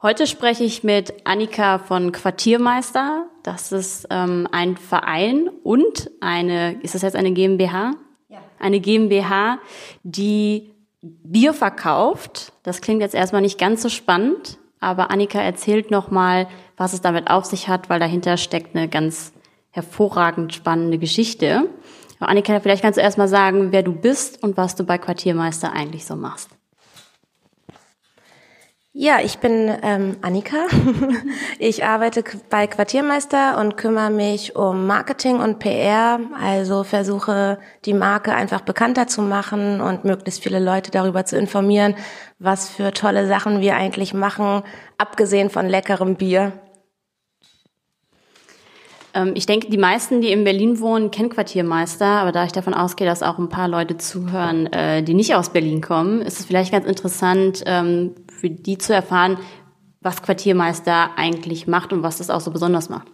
Heute spreche ich mit Annika von Quartiermeister. Das ist ähm, ein Verein und eine, ist das jetzt eine GmbH? Ja. Eine GmbH, die Bier verkauft. Das klingt jetzt erstmal nicht ganz so spannend, aber Annika erzählt nochmal, was es damit auf sich hat, weil dahinter steckt eine ganz hervorragend spannende Geschichte. Aber Annika, vielleicht kannst du erstmal sagen, wer du bist und was du bei Quartiermeister eigentlich so machst. Ja, ich bin ähm, Annika. Ich arbeite bei Quartiermeister und kümmere mich um Marketing und PR, also versuche die Marke einfach bekannter zu machen und möglichst viele Leute darüber zu informieren, was für tolle Sachen wir eigentlich machen, abgesehen von leckerem Bier. Ähm, ich denke, die meisten, die in Berlin wohnen, kennen Quartiermeister, aber da ich davon ausgehe, dass auch ein paar Leute zuhören, äh, die nicht aus Berlin kommen, ist es vielleicht ganz interessant, ähm, für die zu erfahren, was Quartiermeister eigentlich macht und was das auch so besonders macht.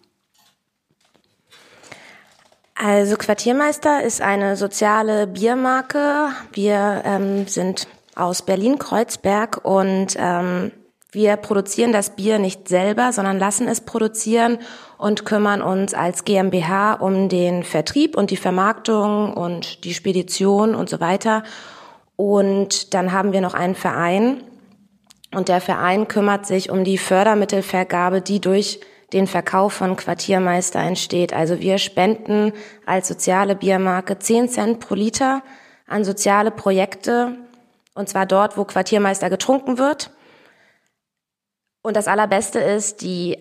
Also Quartiermeister ist eine soziale Biermarke. Wir ähm, sind aus Berlin-Kreuzberg und ähm, wir produzieren das Bier nicht selber, sondern lassen es produzieren und kümmern uns als GmbH um den Vertrieb und die Vermarktung und die Spedition und so weiter. Und dann haben wir noch einen Verein und der Verein kümmert sich um die Fördermittelvergabe, die durch den Verkauf von Quartiermeister entsteht. Also wir spenden als soziale Biermarke 10 Cent pro Liter an soziale Projekte und zwar dort, wo Quartiermeister getrunken wird. Und das Allerbeste ist, die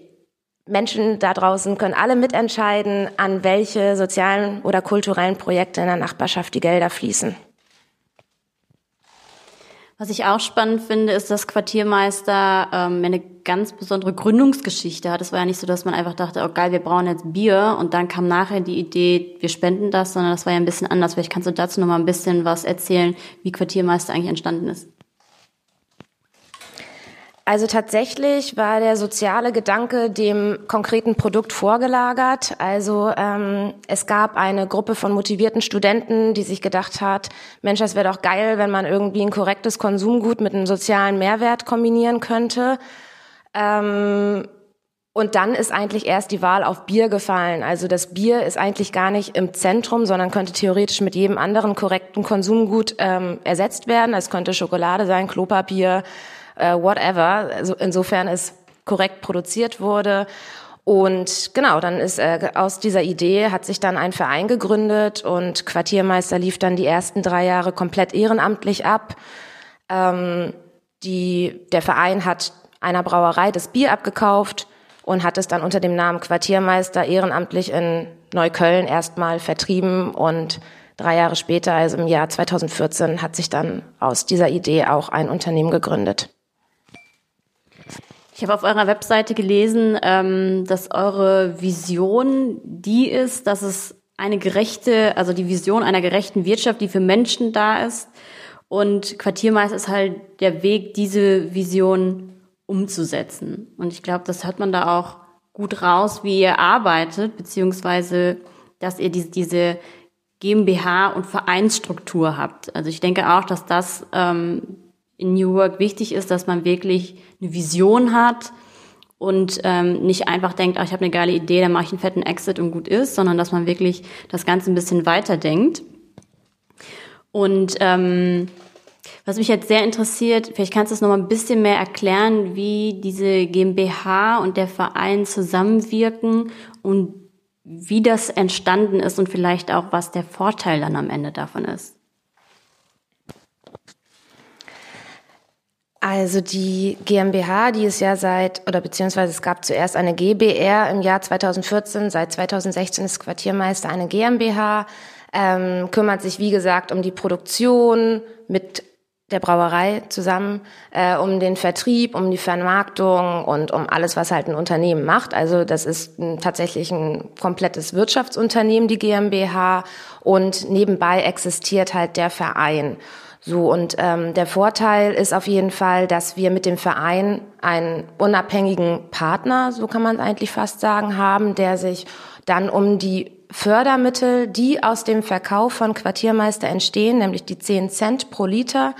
Menschen da draußen können alle mitentscheiden, an welche sozialen oder kulturellen Projekte in der Nachbarschaft die Gelder fließen. Was ich auch spannend finde, ist, dass Quartiermeister ähm, eine ganz besondere Gründungsgeschichte hat. Es war ja nicht so, dass man einfach dachte, oh geil, wir brauchen jetzt Bier und dann kam nachher die Idee, wir spenden das, sondern das war ja ein bisschen anders. Vielleicht kannst du dazu noch mal ein bisschen was erzählen, wie Quartiermeister eigentlich entstanden ist. Also tatsächlich war der soziale Gedanke dem konkreten Produkt vorgelagert. Also ähm, es gab eine Gruppe von motivierten Studenten, die sich gedacht hat, Mensch, das wäre doch geil, wenn man irgendwie ein korrektes Konsumgut mit einem sozialen Mehrwert kombinieren könnte. Ähm, und dann ist eigentlich erst die Wahl auf Bier gefallen. Also das Bier ist eigentlich gar nicht im Zentrum, sondern könnte theoretisch mit jedem anderen korrekten Konsumgut ähm, ersetzt werden. Es könnte Schokolade sein, Klopapier, äh, whatever. Also insofern es korrekt produziert wurde. Und genau, dann ist äh, aus dieser Idee hat sich dann ein Verein gegründet und Quartiermeister lief dann die ersten drei Jahre komplett ehrenamtlich ab. Ähm, die, der Verein hat einer Brauerei das Bier abgekauft und hat es dann unter dem Namen Quartiermeister ehrenamtlich in Neukölln erstmal vertrieben und drei Jahre später, also im Jahr 2014, hat sich dann aus dieser Idee auch ein Unternehmen gegründet. Ich habe auf eurer Webseite gelesen, ähm, dass eure Vision die ist, dass es eine gerechte, also die Vision einer gerechten Wirtschaft, die für Menschen da ist. Und Quartiermeister ist halt der Weg, diese Vision umzusetzen. Und ich glaube, das hört man da auch gut raus, wie ihr arbeitet, beziehungsweise dass ihr diese, diese GmbH und Vereinsstruktur habt. Also ich denke auch, dass das ähm, in New Work wichtig ist, dass man wirklich eine Vision hat und ähm, nicht einfach denkt, ach, ich habe eine geile Idee, dann mache ich einen fetten Exit und gut ist, sondern dass man wirklich das Ganze ein bisschen weiterdenkt. Und ähm, was mich jetzt sehr interessiert, vielleicht kannst du es noch mal ein bisschen mehr erklären, wie diese GmbH und der Verein zusammenwirken und wie das entstanden ist und vielleicht auch, was der Vorteil dann am Ende davon ist. Also die GmbH, die ist ja seit, oder beziehungsweise es gab zuerst eine GBR im Jahr 2014, seit 2016 ist Quartiermeister eine GmbH, ähm, kümmert sich wie gesagt um die Produktion mit der Brauerei zusammen, äh, um den Vertrieb, um die Vermarktung und um alles, was halt ein Unternehmen macht. Also das ist ein, tatsächlich ein komplettes Wirtschaftsunternehmen, die GmbH, und nebenbei existiert halt der Verein. So, und ähm, der Vorteil ist auf jeden Fall, dass wir mit dem Verein einen unabhängigen Partner, so kann man eigentlich fast sagen, haben, der sich dann um die Fördermittel, die aus dem Verkauf von Quartiermeister entstehen, nämlich die 10 Cent pro Liter,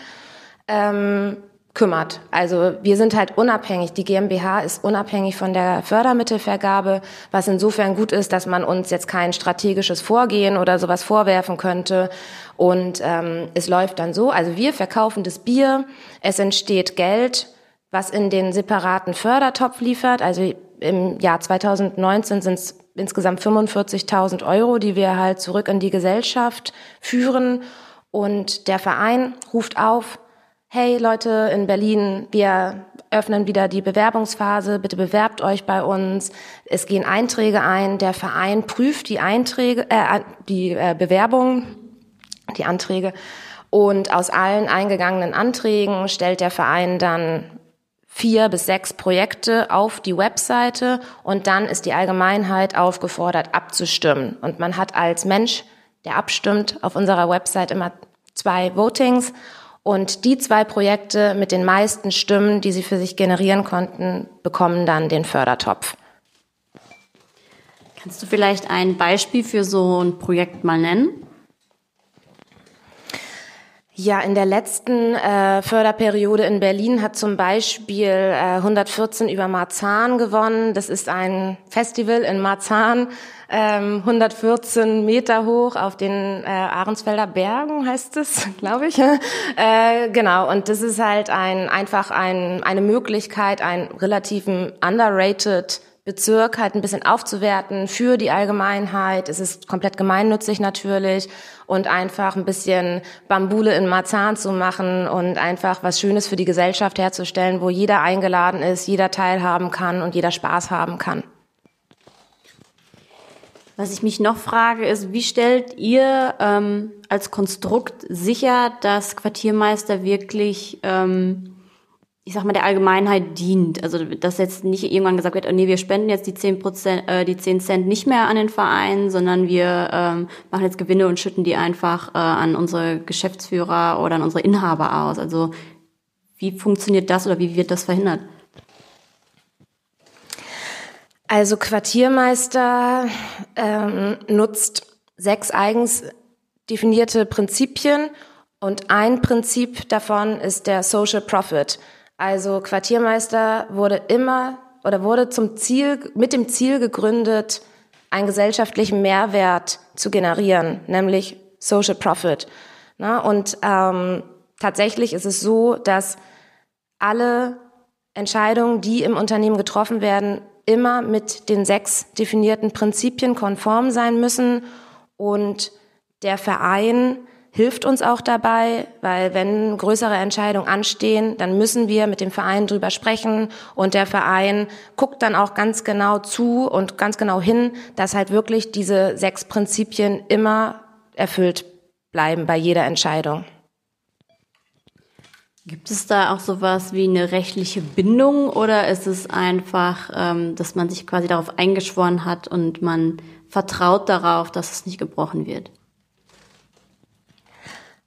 ähm, kümmert. Also wir sind halt unabhängig. Die GmbH ist unabhängig von der Fördermittelvergabe, was insofern gut ist, dass man uns jetzt kein strategisches Vorgehen oder sowas vorwerfen könnte. Und ähm, es läuft dann so, also wir verkaufen das Bier, es entsteht Geld, was in den separaten Fördertopf liefert. Also im Jahr 2019 sind es insgesamt 45.000 Euro, die wir halt zurück in die Gesellschaft führen. Und der Verein ruft auf, hey Leute in Berlin, wir öffnen wieder die Bewerbungsphase, bitte bewerbt euch bei uns. Es gehen Einträge ein, der Verein prüft die Einträge, äh, die äh, Bewerbungen, die Anträge und aus allen eingegangenen Anträgen stellt der Verein dann vier bis sechs Projekte auf die Webseite und dann ist die Allgemeinheit aufgefordert abzustimmen. Und man hat als Mensch, der abstimmt, auf unserer Website immer zwei Votings und die zwei Projekte mit den meisten Stimmen, die sie für sich generieren konnten, bekommen dann den Fördertopf. Kannst du vielleicht ein Beispiel für so ein Projekt mal nennen? Ja, in der letzten äh, Förderperiode in Berlin hat zum Beispiel äh, 114 über Marzahn gewonnen. Das ist ein Festival in Marzahn, ähm, 114 Meter hoch auf den äh, Ahrensfelder Bergen heißt es, glaube ich. äh, genau, und das ist halt ein einfach ein, eine Möglichkeit, einen relativen underrated Bezirk halt ein bisschen aufzuwerten für die Allgemeinheit. Es ist komplett gemeinnützig natürlich und einfach ein bisschen Bambule in Marzahn zu machen und einfach was Schönes für die Gesellschaft herzustellen, wo jeder eingeladen ist, jeder teilhaben kann und jeder Spaß haben kann. Was ich mich noch frage, ist, wie stellt ihr ähm, als Konstrukt sicher, dass Quartiermeister wirklich ähm, ich sag mal, der Allgemeinheit dient. Also, dass jetzt nicht irgendwann gesagt wird, oh nee, wir spenden jetzt die zehn Prozent, äh, die zehn Cent nicht mehr an den Verein, sondern wir ähm, machen jetzt Gewinne und schütten die einfach äh, an unsere Geschäftsführer oder an unsere Inhaber aus. Also, wie funktioniert das oder wie wird das verhindert? Also Quartiermeister ähm, nutzt sechs eigens definierte Prinzipien und ein Prinzip davon ist der Social Profit. Also Quartiermeister wurde immer oder wurde zum Ziel, mit dem Ziel gegründet, einen gesellschaftlichen Mehrwert zu generieren, nämlich Social Profit. Und ähm, tatsächlich ist es so, dass alle Entscheidungen, die im Unternehmen getroffen werden, immer mit den sechs definierten Prinzipien konform sein müssen und der Verein hilft uns auch dabei, weil wenn größere Entscheidungen anstehen, dann müssen wir mit dem Verein drüber sprechen und der Verein guckt dann auch ganz genau zu und ganz genau hin, dass halt wirklich diese sechs Prinzipien immer erfüllt bleiben bei jeder Entscheidung. Gibt es da auch sowas wie eine rechtliche Bindung oder ist es einfach, ähm, dass man sich quasi darauf eingeschworen hat und man vertraut darauf, dass es nicht gebrochen wird?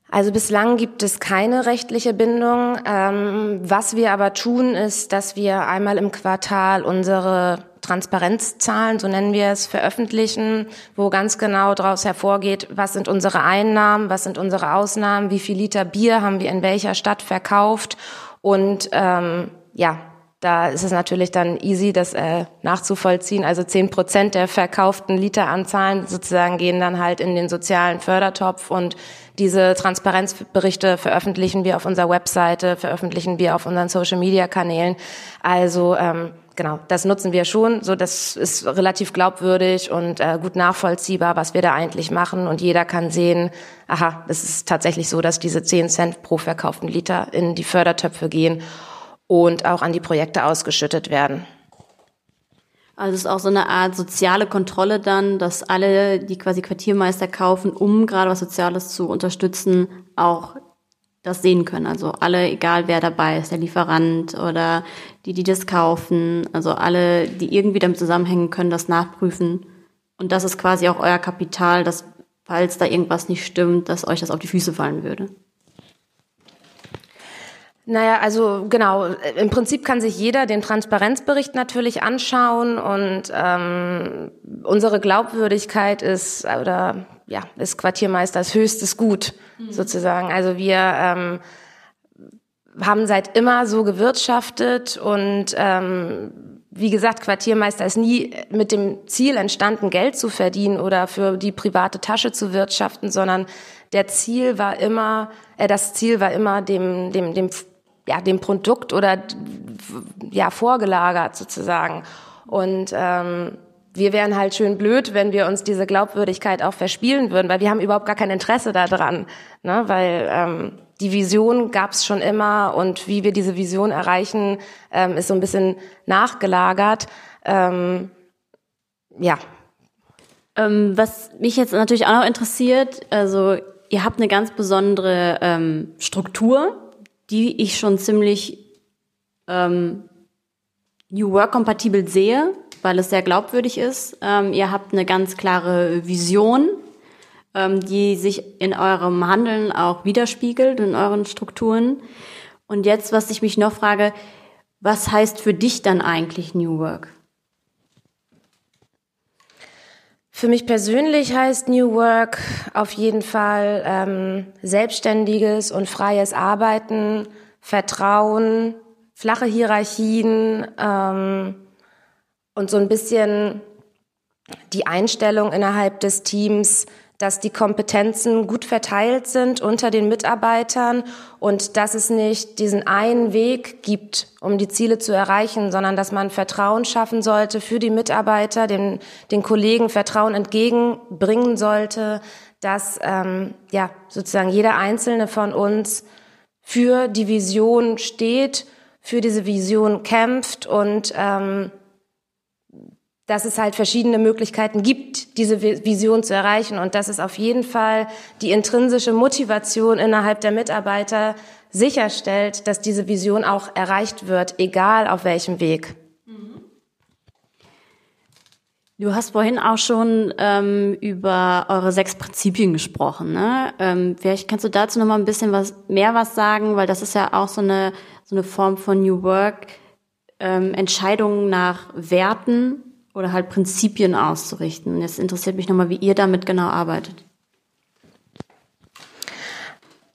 Also bislang gibt es keine rechtliche Bindung. Ähm, was wir aber tun, ist, dass wir einmal im Quartal unsere Transparenzzahlen, so nennen wir es, veröffentlichen, wo ganz genau daraus hervorgeht, was sind unsere Einnahmen, was sind unsere Ausnahmen, wie viel Liter Bier haben wir in welcher Stadt verkauft und ähm, ja, da ist es natürlich dann easy, das äh, nachzuvollziehen. Also zehn Prozent der verkauften Literanzahlen sozusagen gehen dann halt in den sozialen Fördertopf und diese Transparenzberichte veröffentlichen wir auf unserer Webseite, veröffentlichen wir auf unseren Social-Media-Kanälen. Also ähm, genau, das nutzen wir schon. So, das ist relativ glaubwürdig und äh, gut nachvollziehbar, was wir da eigentlich machen. Und jeder kann sehen, aha, es ist tatsächlich so, dass diese zehn Cent pro verkauften Liter in die Fördertöpfe gehen und auch an die Projekte ausgeschüttet werden. Also es ist auch so eine Art soziale Kontrolle dann, dass alle, die quasi Quartiermeister kaufen, um gerade was Soziales zu unterstützen, auch das sehen können. Also alle, egal wer dabei ist, der Lieferant oder die, die das kaufen, also alle, die irgendwie damit zusammenhängen können, das nachprüfen. Und das ist quasi auch euer Kapital, dass falls da irgendwas nicht stimmt, dass euch das auf die Füße fallen würde. Naja, also genau, im Prinzip kann sich jeder den Transparenzbericht natürlich anschauen und ähm, unsere Glaubwürdigkeit ist oder ja, ist Quartiermeisters höchstes Gut mhm. sozusagen. Also wir ähm, haben seit immer so gewirtschaftet und ähm, wie gesagt, Quartiermeister ist nie mit dem Ziel entstanden, Geld zu verdienen oder für die private Tasche zu wirtschaften, sondern der Ziel war immer, äh, das Ziel war immer dem, dem, dem, ja, dem Produkt oder ja vorgelagert sozusagen. Und ähm, wir wären halt schön blöd, wenn wir uns diese Glaubwürdigkeit auch verspielen würden, weil wir haben überhaupt gar kein Interesse daran, ne? weil ähm, die Vision gab es schon immer und wie wir diese Vision erreichen, ähm, ist so ein bisschen nachgelagert. Ähm, ja. Ähm, was mich jetzt natürlich auch noch interessiert, also ihr habt eine ganz besondere ähm, Struktur, die ich schon ziemlich ähm, New Work kompatibel sehe, weil es sehr glaubwürdig ist. Ähm, ihr habt eine ganz klare Vision, ähm, die sich in eurem Handeln auch widerspiegelt, in euren Strukturen. Und jetzt, was ich mich noch frage, was heißt für dich dann eigentlich New Work? Für mich persönlich heißt New Work auf jeden Fall ähm, selbstständiges und freies Arbeiten, Vertrauen, flache Hierarchien ähm, und so ein bisschen die Einstellung innerhalb des Teams, dass die Kompetenzen gut verteilt sind unter den Mitarbeitern und dass es nicht diesen einen Weg gibt, um die Ziele zu erreichen, sondern dass man Vertrauen schaffen sollte für die Mitarbeiter, den, den Kollegen Vertrauen entgegenbringen sollte, dass ähm, ja sozusagen jeder einzelne von uns für die Vision steht, für diese Vision kämpft und ähm, dass es halt verschiedene Möglichkeiten gibt, diese Vision zu erreichen und dass es auf jeden Fall die intrinsische Motivation innerhalb der Mitarbeiter sicherstellt, dass diese Vision auch erreicht wird, egal auf welchem Weg. Du hast vorhin auch schon ähm, über eure sechs Prinzipien gesprochen. Ne? Ähm, vielleicht kannst du dazu noch mal ein bisschen was mehr was sagen, weil das ist ja auch so eine so eine Form von New Work, ähm, Entscheidungen nach Werten oder halt Prinzipien auszurichten. Jetzt interessiert mich nochmal, wie ihr damit genau arbeitet.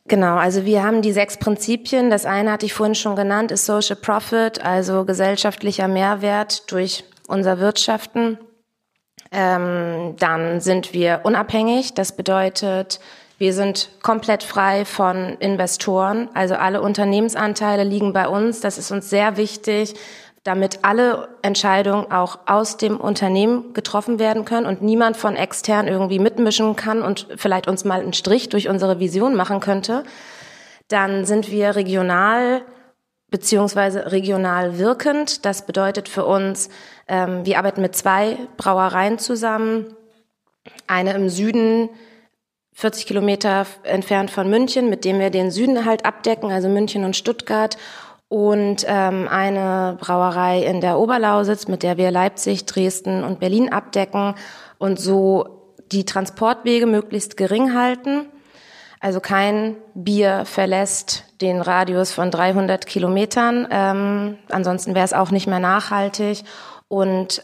Genau, also wir haben die sechs Prinzipien. Das eine hatte ich vorhin schon genannt, ist Social Profit, also gesellschaftlicher Mehrwert durch unser Wirtschaften. Ähm, dann sind wir unabhängig. Das bedeutet, wir sind komplett frei von Investoren. Also alle Unternehmensanteile liegen bei uns. Das ist uns sehr wichtig, damit alle Entscheidungen auch aus dem Unternehmen getroffen werden können und niemand von extern irgendwie mitmischen kann und vielleicht uns mal einen Strich durch unsere Vision machen könnte, dann sind wir regional beziehungsweise regional wirkend. Das bedeutet für uns, ähm, wir arbeiten mit zwei Brauereien zusammen. Eine im Süden, 40 Kilometer entfernt von München, mit dem wir den Süden halt abdecken, also München und Stuttgart und ähm, eine Brauerei in der Oberlausitz, mit der wir Leipzig, Dresden und Berlin abdecken und so die Transportwege möglichst gering halten. Also kein Bier verlässt den Radius von 300 Kilometern. Ähm, ansonsten wäre es auch nicht mehr nachhaltig. Und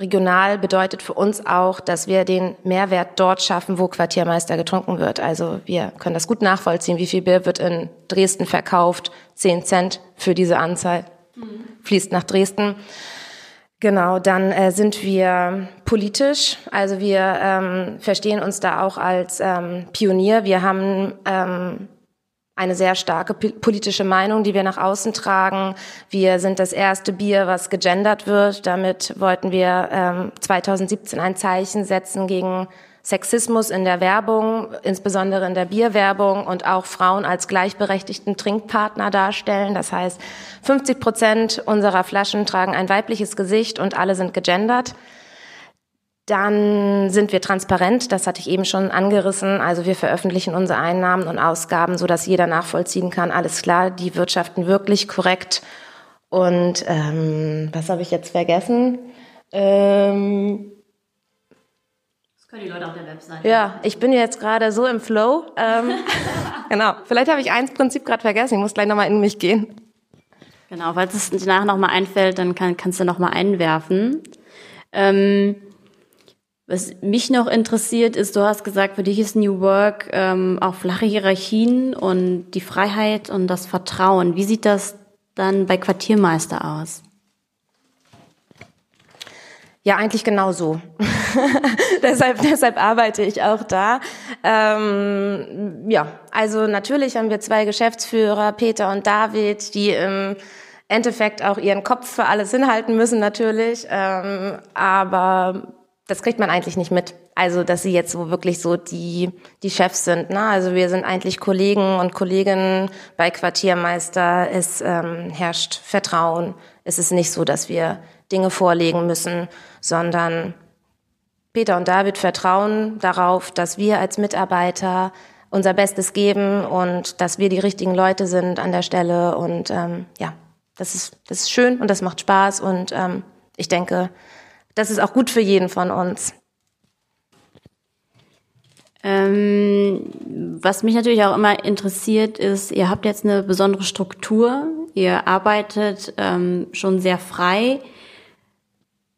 Regional bedeutet für uns auch, dass wir den Mehrwert dort schaffen, wo Quartiermeister getrunken wird. Also wir können das gut nachvollziehen, wie viel Bier wird in Dresden verkauft. Zehn Cent für diese Anzahl fließt nach Dresden. Genau, dann äh, sind wir politisch, also wir ähm, verstehen uns da auch als ähm, Pionier. Wir haben ähm, eine sehr starke politische Meinung, die wir nach außen tragen. Wir sind das erste Bier, was gegendert wird. Damit wollten wir ähm, 2017 ein Zeichen setzen gegen Sexismus in der Werbung, insbesondere in der Bierwerbung und auch Frauen als gleichberechtigten Trinkpartner darstellen. Das heißt, 50 Prozent unserer Flaschen tragen ein weibliches Gesicht und alle sind gegendert. Dann sind wir transparent, das hatte ich eben schon angerissen. Also wir veröffentlichen unsere Einnahmen und Ausgaben, so dass jeder nachvollziehen kann. Alles klar, die wirtschaften wirklich korrekt. Und ähm, was habe ich jetzt vergessen? Ähm, das können die Leute auf der Webseite. Ja, ich bin jetzt gerade so im Flow. Ähm, genau, vielleicht habe ich eins Prinzip gerade vergessen. Ich muss gleich nochmal in mich gehen. Genau, falls es danach nochmal einfällt, dann kann, kannst du nochmal einwerfen. Ähm, Was mich noch interessiert ist, du hast gesagt, für dich ist New Work ähm, auch flache Hierarchien und die Freiheit und das Vertrauen. Wie sieht das dann bei Quartiermeister aus? Ja, eigentlich genauso. deshalb, deshalb arbeite ich auch da. Ähm, ja, also natürlich haben wir zwei Geschäftsführer, Peter und David, die im Endeffekt auch ihren Kopf für alles hinhalten müssen natürlich. Ähm, aber das kriegt man eigentlich nicht mit. Also, dass sie jetzt so wirklich so die, die Chefs sind. Ne? Also wir sind eigentlich Kollegen und Kolleginnen bei Quartiermeister. Es ähm, herrscht Vertrauen. Es ist nicht so, dass wir Dinge vorlegen müssen, sondern Peter und David vertrauen darauf, dass wir als Mitarbeiter unser Bestes geben und dass wir die richtigen Leute sind an der Stelle. Und ähm, ja, das ist, das ist schön und das macht Spaß. Und ähm, ich denke, das ist auch gut für jeden von uns. Ähm, was mich natürlich auch immer interessiert, ist, ihr habt jetzt eine besondere Struktur, ihr arbeitet ähm, schon sehr frei.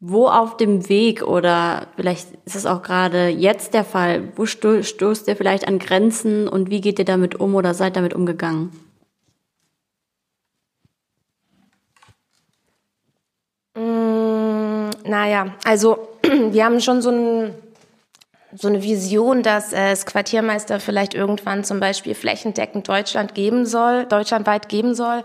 Wo auf dem Weg oder vielleicht ist es auch gerade jetzt der Fall, wo sto stoßt ihr vielleicht an Grenzen und wie geht ihr damit um oder seid damit umgegangen? Naja, also wir haben schon so, ein, so eine Vision, dass es Quartiermeister vielleicht irgendwann zum Beispiel flächendeckend Deutschland geben soll, deutschlandweit geben soll.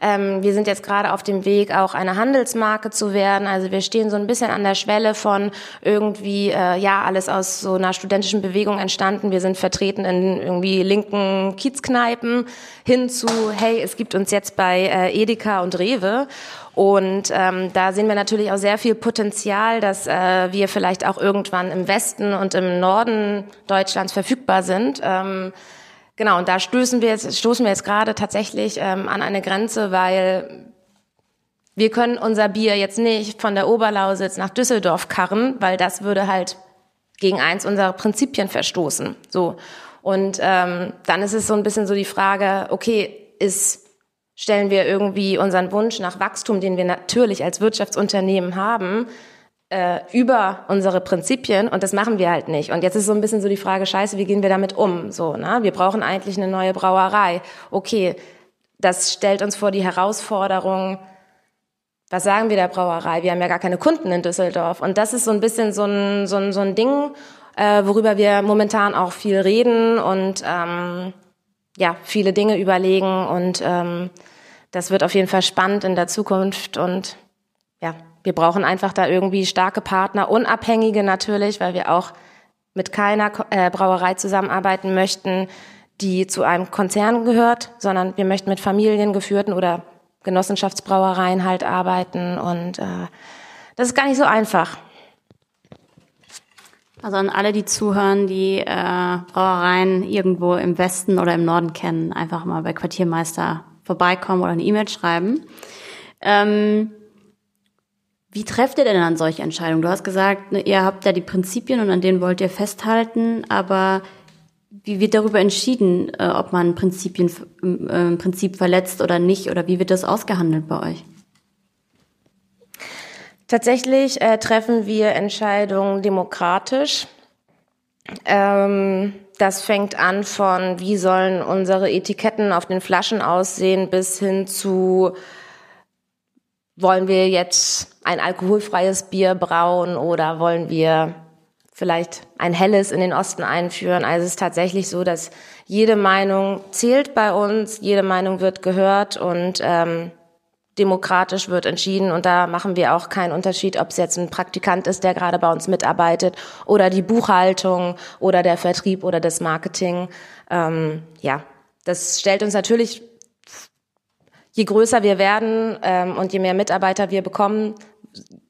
Ähm, wir sind jetzt gerade auf dem Weg, auch eine Handelsmarke zu werden. Also wir stehen so ein bisschen an der Schwelle von irgendwie, äh, ja, alles aus so einer studentischen Bewegung entstanden. Wir sind vertreten in irgendwie linken Kiezkneipen hin zu, hey, es gibt uns jetzt bei äh, Edeka und Rewe. Und ähm, da sehen wir natürlich auch sehr viel Potenzial, dass äh, wir vielleicht auch irgendwann im Westen und im Norden Deutschlands verfügbar sind. Ähm, genau, und da stoßen wir jetzt, stoßen wir jetzt gerade tatsächlich ähm, an eine Grenze, weil wir können unser Bier jetzt nicht von der Oberlausitz nach Düsseldorf karren, weil das würde halt gegen eins unserer Prinzipien verstoßen. So. Und ähm, dann ist es so ein bisschen so die Frage, okay, ist stellen wir irgendwie unseren Wunsch nach Wachstum, den wir natürlich als Wirtschaftsunternehmen haben, äh, über unsere Prinzipien und das machen wir halt nicht. Und jetzt ist so ein bisschen so die Frage, scheiße, wie gehen wir damit um? So, ne? Wir brauchen eigentlich eine neue Brauerei. Okay, das stellt uns vor die Herausforderung, was sagen wir der Brauerei? Wir haben ja gar keine Kunden in Düsseldorf. Und das ist so ein bisschen so ein, so ein, so ein Ding, äh, worüber wir momentan auch viel reden und ähm, ja, viele Dinge überlegen und ähm, das wird auf jeden Fall spannend in der Zukunft und ja, wir brauchen einfach da irgendwie starke Partner, unabhängige natürlich, weil wir auch mit keiner äh, Brauerei zusammenarbeiten möchten, die zu einem Konzern gehört, sondern wir möchten mit familiengeführten oder Genossenschaftsbrauereien halt arbeiten und äh, das ist gar nicht so einfach. Also an alle, die zuhören, die äh, Brauereien irgendwo im Westen oder im Norden kennen, einfach mal bei Quartiermeister vorbeikommen oder eine E-Mail schreiben. Ähm, wie trefft ihr denn an solche Entscheidungen? Du hast gesagt, ne, ihr habt ja die Prinzipien und an denen wollt ihr festhalten, aber wie wird darüber entschieden, äh, ob man Prinzipien, äh, Prinzip verletzt oder nicht? Oder wie wird das ausgehandelt bei euch? Tatsächlich äh, treffen wir Entscheidungen demokratisch. Ähm, das fängt an von, wie sollen unsere Etiketten auf den Flaschen aussehen, bis hin zu, wollen wir jetzt ein alkoholfreies Bier brauen oder wollen wir vielleicht ein helles in den Osten einführen. Also es ist tatsächlich so, dass jede Meinung zählt bei uns, jede Meinung wird gehört und ähm, demokratisch wird entschieden und da machen wir auch keinen Unterschied, ob es jetzt ein Praktikant ist, der gerade bei uns mitarbeitet oder die Buchhaltung oder der Vertrieb oder das Marketing. Ähm, ja, das stellt uns natürlich, je größer wir werden ähm, und je mehr Mitarbeiter wir bekommen,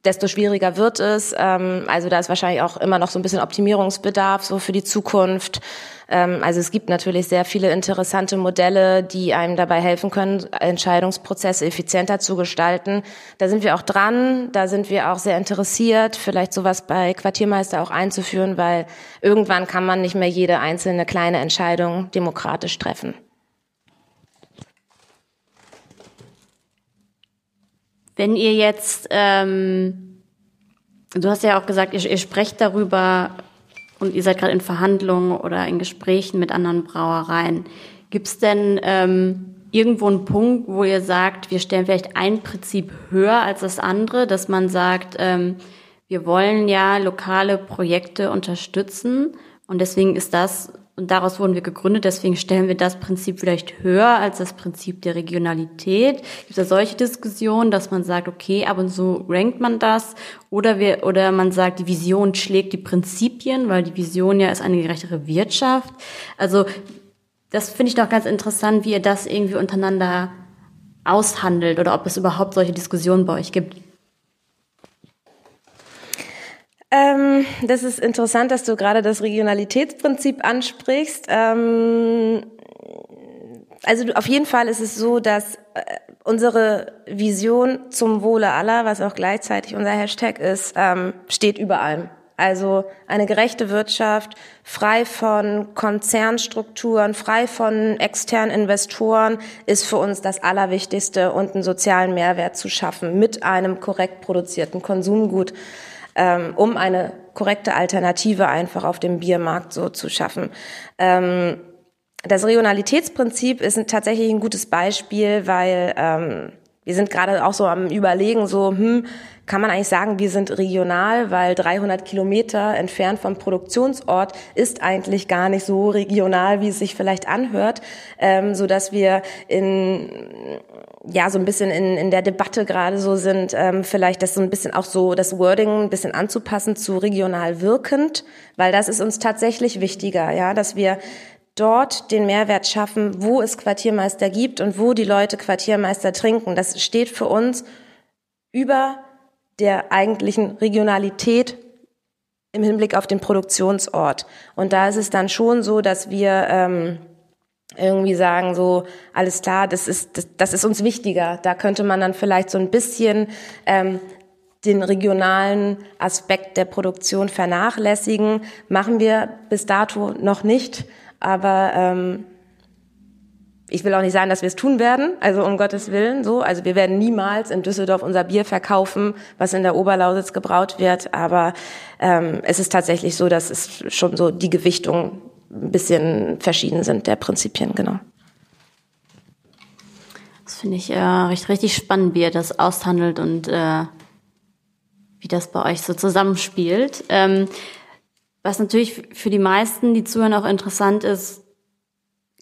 desto schwieriger wird es. Ähm, also da ist wahrscheinlich auch immer noch so ein bisschen Optimierungsbedarf so für die Zukunft. Ähm, also es gibt natürlich sehr viele interessante Modelle, die einem dabei helfen können, Entscheidungsprozesse effizienter zu gestalten. Da sind wir auch dran, da sind wir auch sehr interessiert, vielleicht sowas bei Quartiermeister auch einzuführen, weil irgendwann kann man nicht mehr jede einzelne kleine Entscheidung demokratisch treffen. Wenn ihr jetzt ähm, du hast ja auch gesagt, ihr, ihr sprecht darüber und ihr seid gerade in Verhandlungen oder in Gesprächen mit anderen Brauereien. Gibt es denn ähm, irgendwo einen Punkt, wo ihr sagt, wir stellen vielleicht ein Prinzip höher als das andere, dass man sagt, ähm, wir wollen ja lokale Projekte unterstützen und deswegen ist das, und daraus wurden wir gegründet, deswegen stellen wir das Prinzip vielleicht höher als das Prinzip der Regionalität. Gibt es da solche Diskussionen, dass man sagt, okay, ab und so rankt man das oder wir, oder man sagt, die Vision schlägt die Prinzipien, weil die Vision ja ist eine gerechtere Wirtschaft. Also das finde ich doch ganz interessant, wie ihr das irgendwie untereinander aushandelt oder ob es überhaupt solche Diskussionen bei euch gibt. Ähm, das ist interessant, dass du gerade das Regionalitätsprinzip ansprichst. Ähm, also auf jeden Fall ist es so, dass äh, unsere Vision zum Wohle aller, was auch gleichzeitig unser Hashtag ist, ähm, steht über allem. Also eine gerechte Wirtschaft, frei von Konzernstrukturen, frei von externen Investoren, ist für uns das Allerwichtigste und einen sozialen Mehrwert zu schaffen mit einem korrekt produzierten Konsumgut, ähm, um eine korrekte Alternative einfach auf dem Biermarkt so zu schaffen. Ähm, das Regionalitätsprinzip ist tatsächlich ein gutes Beispiel, weil ähm, wir sind gerade auch so am Überlegen, so, hm, kann man eigentlich sagen, wir sind regional, weil 300 Kilometer entfernt vom Produktionsort ist eigentlich gar nicht so regional, wie es sich vielleicht anhört, ähm, so dass wir in ja so ein bisschen in, in der Debatte gerade so sind, ähm, vielleicht das so ein bisschen auch so das Wording ein bisschen anzupassen zu regional wirkend, weil das ist uns tatsächlich wichtiger, ja, dass wir dort den Mehrwert schaffen, wo es Quartiermeister gibt und wo die Leute Quartiermeister trinken. Das steht für uns über der eigentlichen Regionalität im Hinblick auf den Produktionsort. Und da ist es dann schon so, dass wir ähm, irgendwie sagen, so, alles klar, das ist, das, das ist uns wichtiger. Da könnte man dann vielleicht so ein bisschen ähm, den regionalen Aspekt der Produktion vernachlässigen. Machen wir bis dato noch nicht, aber ähm, ich will auch nicht sagen, dass wir es tun werden, also um Gottes Willen so. Also wir werden niemals in Düsseldorf unser Bier verkaufen, was in der Oberlausitz gebraut wird. Aber ähm, es ist tatsächlich so, dass es schon so die Gewichtung ein bisschen verschieden sind der Prinzipien, genau. Das finde ich äh, richtig, richtig spannend, wie ihr das aushandelt und äh, wie das bei euch so zusammenspielt. Ähm, was natürlich für die meisten, die zuhören, auch interessant ist,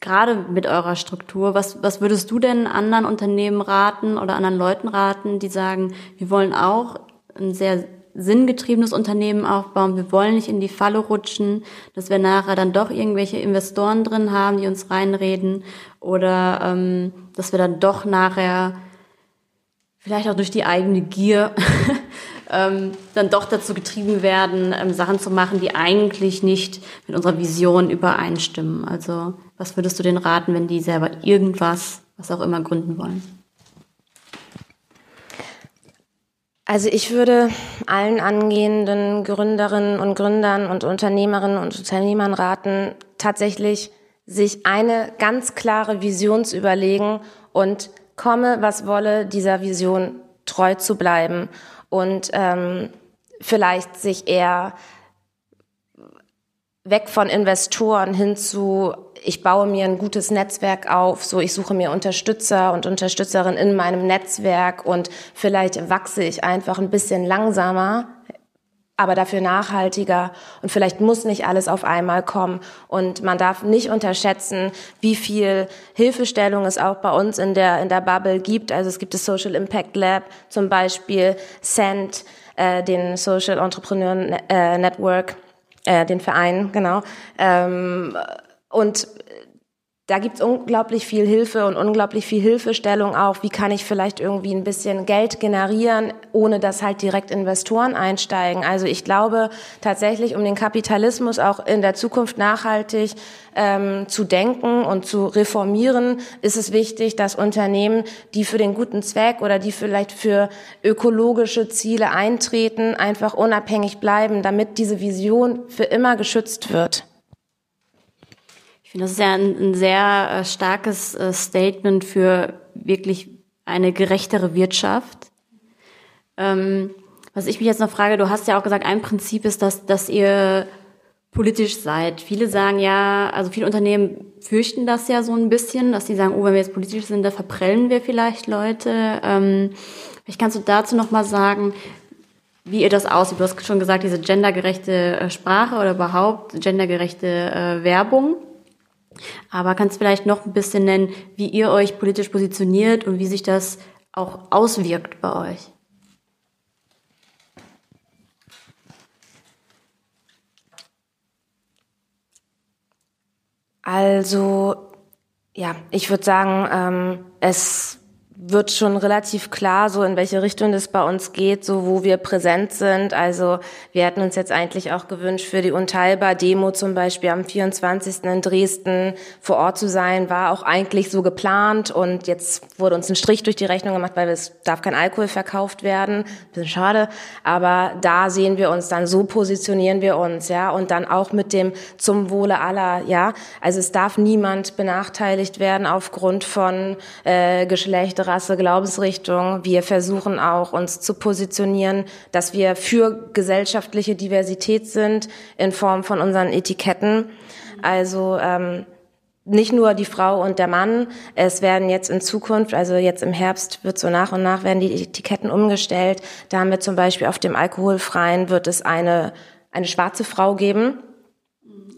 gerade mit eurer Struktur, was, was würdest du denn anderen Unternehmen raten oder anderen Leuten raten, die sagen, wir wollen auch ein sehr sinngetriebenes Unternehmen aufbauen, wir wollen nicht in die Falle rutschen, dass wir nachher dann doch irgendwelche Investoren drin haben, die uns reinreden oder ähm, dass wir dann doch nachher vielleicht auch durch die eigene Gier ähm, dann doch dazu getrieben werden, ähm, Sachen zu machen, die eigentlich nicht mit unserer Vision übereinstimmen. Also was würdest du denen raten, wenn die selber irgendwas, was auch immer, gründen wollen? Also ich würde allen angehenden Gründerinnen und Gründern und Unternehmerinnen und Unternehmern raten, tatsächlich sich eine ganz klare Vision zu überlegen und komme, was wolle, dieser Vision treu zu bleiben und ähm, vielleicht sich eher weg von Investoren hin zu, ich baue mir ein gutes Netzwerk auf, so ich suche mir Unterstützer und Unterstützerinnen in meinem Netzwerk und vielleicht wachse ich einfach ein bisschen langsamer, aber dafür nachhaltiger und vielleicht muss nicht alles auf einmal kommen und man darf nicht unterschätzen, wie viel Hilfestellung es auch bei uns in der in der Bubble gibt. Also es gibt das Social Impact Lab zum Beispiel, Send, äh, den Social Entrepreneur äh, Network äh, den Verein, genau. Ähm, und da gibt's unglaublich viel Hilfe und unglaublich viel Hilfestellung auch. Wie kann ich vielleicht irgendwie ein bisschen Geld generieren, ohne dass halt direkt Investoren einsteigen? Also ich glaube tatsächlich, um den Kapitalismus auch in der Zukunft nachhaltig ähm, zu denken und zu reformieren, ist es wichtig, dass Unternehmen, die für den guten Zweck oder die vielleicht für ökologische Ziele eintreten, einfach unabhängig bleiben, damit diese Vision für immer geschützt wird. Das ist ja ein, ein sehr äh, starkes äh, Statement für wirklich eine gerechtere Wirtschaft. Ähm, Was ich mich jetzt noch frage, du hast ja auch gesagt, ein Prinzip ist, dass, dass ihr politisch seid. Viele sagen ja, also viele Unternehmen fürchten das ja so ein bisschen, dass sie sagen, oh, wenn wir jetzt politisch sind, da verprellen wir vielleicht Leute. Ähm, vielleicht kannst du dazu noch mal sagen, wie ihr das aussieht. Du hast schon gesagt, diese gendergerechte äh, Sprache oder überhaupt gendergerechte äh, Werbung. Aber kannst du vielleicht noch ein bisschen nennen, wie ihr euch politisch positioniert und wie sich das auch auswirkt bei euch? Also, ja, ich würde sagen, ähm, es wird schon relativ klar, so in welche Richtung das bei uns geht, so wo wir präsent sind. Also wir hätten uns jetzt eigentlich auch gewünscht, für die Unteilbar-Demo zum Beispiel am 24. in Dresden vor Ort zu sein, war auch eigentlich so geplant und jetzt wurde uns ein Strich durch die Rechnung gemacht, weil es darf kein Alkohol verkauft werden. Bisschen schade, aber da sehen wir uns dann, so positionieren wir uns, ja, und dann auch mit dem zum Wohle aller, ja. Also es darf niemand benachteiligt werden aufgrund von äh, Geschlecht, Rasse, Glaubensrichtung. Wir versuchen auch, uns zu positionieren, dass wir für gesellschaftliche Diversität sind in Form von unseren Etiketten. Also ähm, nicht nur die Frau und der Mann. Es werden jetzt in Zukunft, also jetzt im Herbst wird so nach und nach werden die Etiketten umgestellt. Da haben wir zum Beispiel auf dem alkoholfreien wird es eine, eine schwarze Frau geben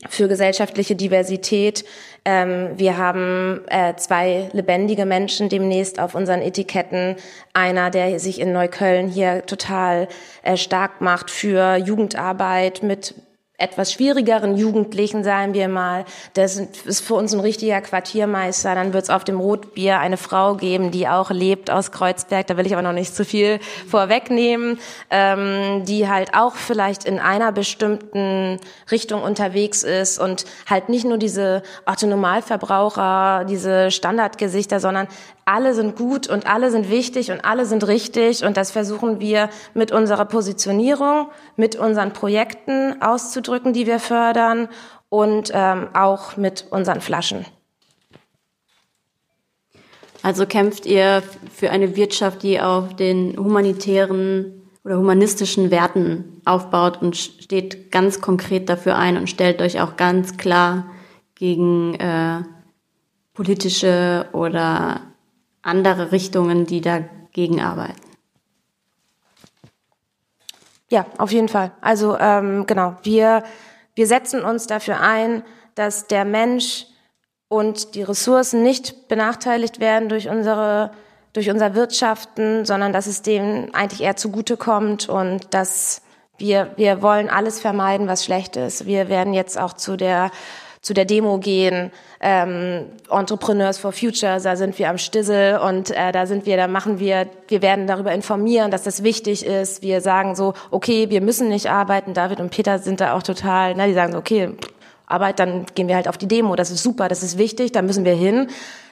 für gesellschaftliche Diversität. Ähm, wir haben äh, zwei lebendige Menschen demnächst auf unseren Etiketten. Einer, der sich in Neukölln hier total äh, stark macht für Jugendarbeit mit etwas schwierigeren Jugendlichen, sagen wir mal, das ist für uns ein richtiger Quartiermeister. Dann wird es auf dem Rotbier eine Frau geben, die auch lebt aus Kreuzberg. Da will ich aber noch nicht zu viel vorwegnehmen, ähm, die halt auch vielleicht in einer bestimmten Richtung unterwegs ist und halt nicht nur diese Autonomalverbraucher, diese Standardgesichter, sondern alle sind gut und alle sind wichtig und alle sind richtig und das versuchen wir mit unserer Positionierung, mit unseren Projekten auszudrücken, die wir fördern und ähm, auch mit unseren Flaschen. Also kämpft ihr für eine Wirtschaft, die auf den humanitären oder humanistischen Werten aufbaut und steht ganz konkret dafür ein und stellt euch auch ganz klar gegen äh, politische oder andere Richtungen, die dagegen arbeiten. Ja, auf jeden Fall. Also ähm, genau, wir, wir setzen uns dafür ein, dass der Mensch und die Ressourcen nicht benachteiligt werden durch unsere durch unser Wirtschaften, sondern dass es dem eigentlich eher zugutekommt und dass wir wir wollen alles vermeiden, was schlecht ist. Wir werden jetzt auch zu der zu der Demo gehen, ähm, Entrepreneurs for Future, da sind wir am Stissel und äh, da sind wir, da machen wir, wir werden darüber informieren, dass das wichtig ist. Wir sagen so, okay, wir müssen nicht arbeiten. David und Peter sind da auch total, ne, die sagen so, okay, Arbeit, dann gehen wir halt auf die Demo. Das ist super, das ist wichtig, da müssen wir hin.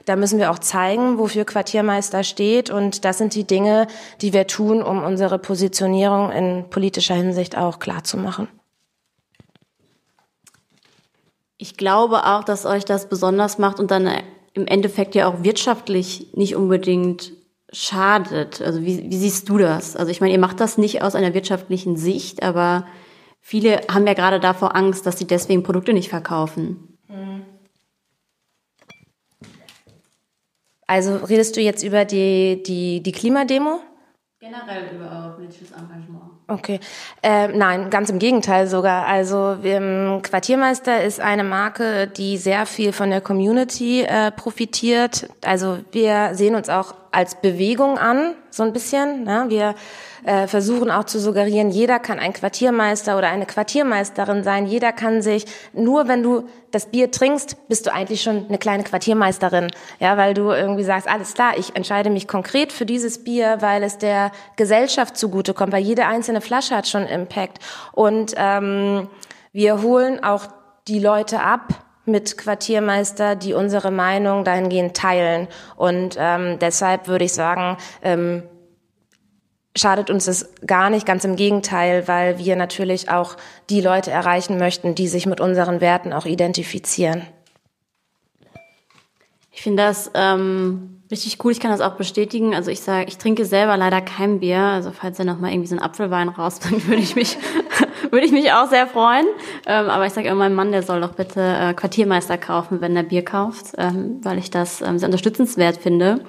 Da müssen wir auch zeigen, wofür Quartiermeister steht. Und das sind die Dinge, die wir tun, um unsere Positionierung in politischer Hinsicht auch klar zu machen. Ich glaube auch, dass euch das besonders macht und dann im Endeffekt ja auch wirtschaftlich nicht unbedingt schadet. Also wie, wie siehst du das? Also ich meine, ihr macht das nicht aus einer wirtschaftlichen Sicht, aber viele haben ja gerade davor Angst, dass sie deswegen Produkte nicht verkaufen. Also redest du jetzt über die, die, die Klimademo? Generell über politisches Engagement. Okay, äh, nein, ganz im Gegenteil sogar. Also ähm, Quartiermeister ist eine Marke, die sehr viel von der Community äh, profitiert. Also wir sehen uns auch als Bewegung an, so ein bisschen. Ne? Wir äh, versuchen auch zu suggerieren, jeder kann ein Quartiermeister oder eine Quartiermeisterin sein. Jeder kann sich, nur wenn du das Bier trinkst, bist du eigentlich schon eine kleine Quartiermeisterin. Ja, weil du irgendwie sagst, alles klar, ich entscheide mich konkret für dieses Bier, weil es der Gesellschaft zugutekommt, weil jede einzelne Flasche hat schon Impact. Und ähm, wir holen auch die Leute ab, mit Quartiermeister, die unsere Meinung dahingehend teilen. Und ähm, deshalb würde ich sagen, ähm, schadet uns das gar nicht, ganz im Gegenteil, weil wir natürlich auch die Leute erreichen möchten, die sich mit unseren Werten auch identifizieren. Ich finde das ähm, Richtig cool, ich kann das auch bestätigen. Also ich sage, ich trinke selber leider kein Bier. Also falls er noch mal irgendwie so einen Apfelwein rausbringt, würde ich mich, würde ich mich auch sehr freuen. Ähm, aber ich sage immer meinem Mann, der soll doch bitte äh, Quartiermeister kaufen, wenn er Bier kauft, ähm, weil ich das ähm, sehr unterstützenswert finde.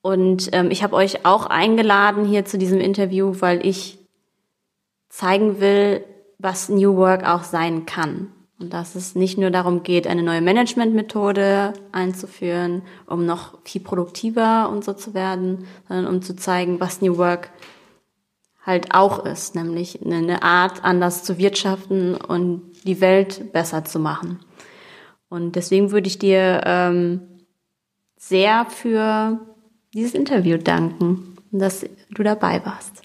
Und ähm, ich habe euch auch eingeladen hier zu diesem Interview, weil ich zeigen will, was New Work auch sein kann. Und dass es nicht nur darum geht, eine neue Managementmethode einzuführen, um noch viel produktiver und so zu werden, sondern um zu zeigen, was New Work halt auch ist, nämlich eine Art, anders zu wirtschaften und die Welt besser zu machen. Und deswegen würde ich dir ähm, sehr für dieses Interview danken, dass du dabei warst.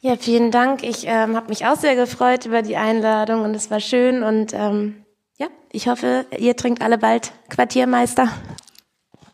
Ja, vielen Dank. Ich ähm, habe mich auch sehr gefreut über die Einladung und es war schön und ähm, ja, ich hoffe, ihr trinkt alle bald Quartiermeister.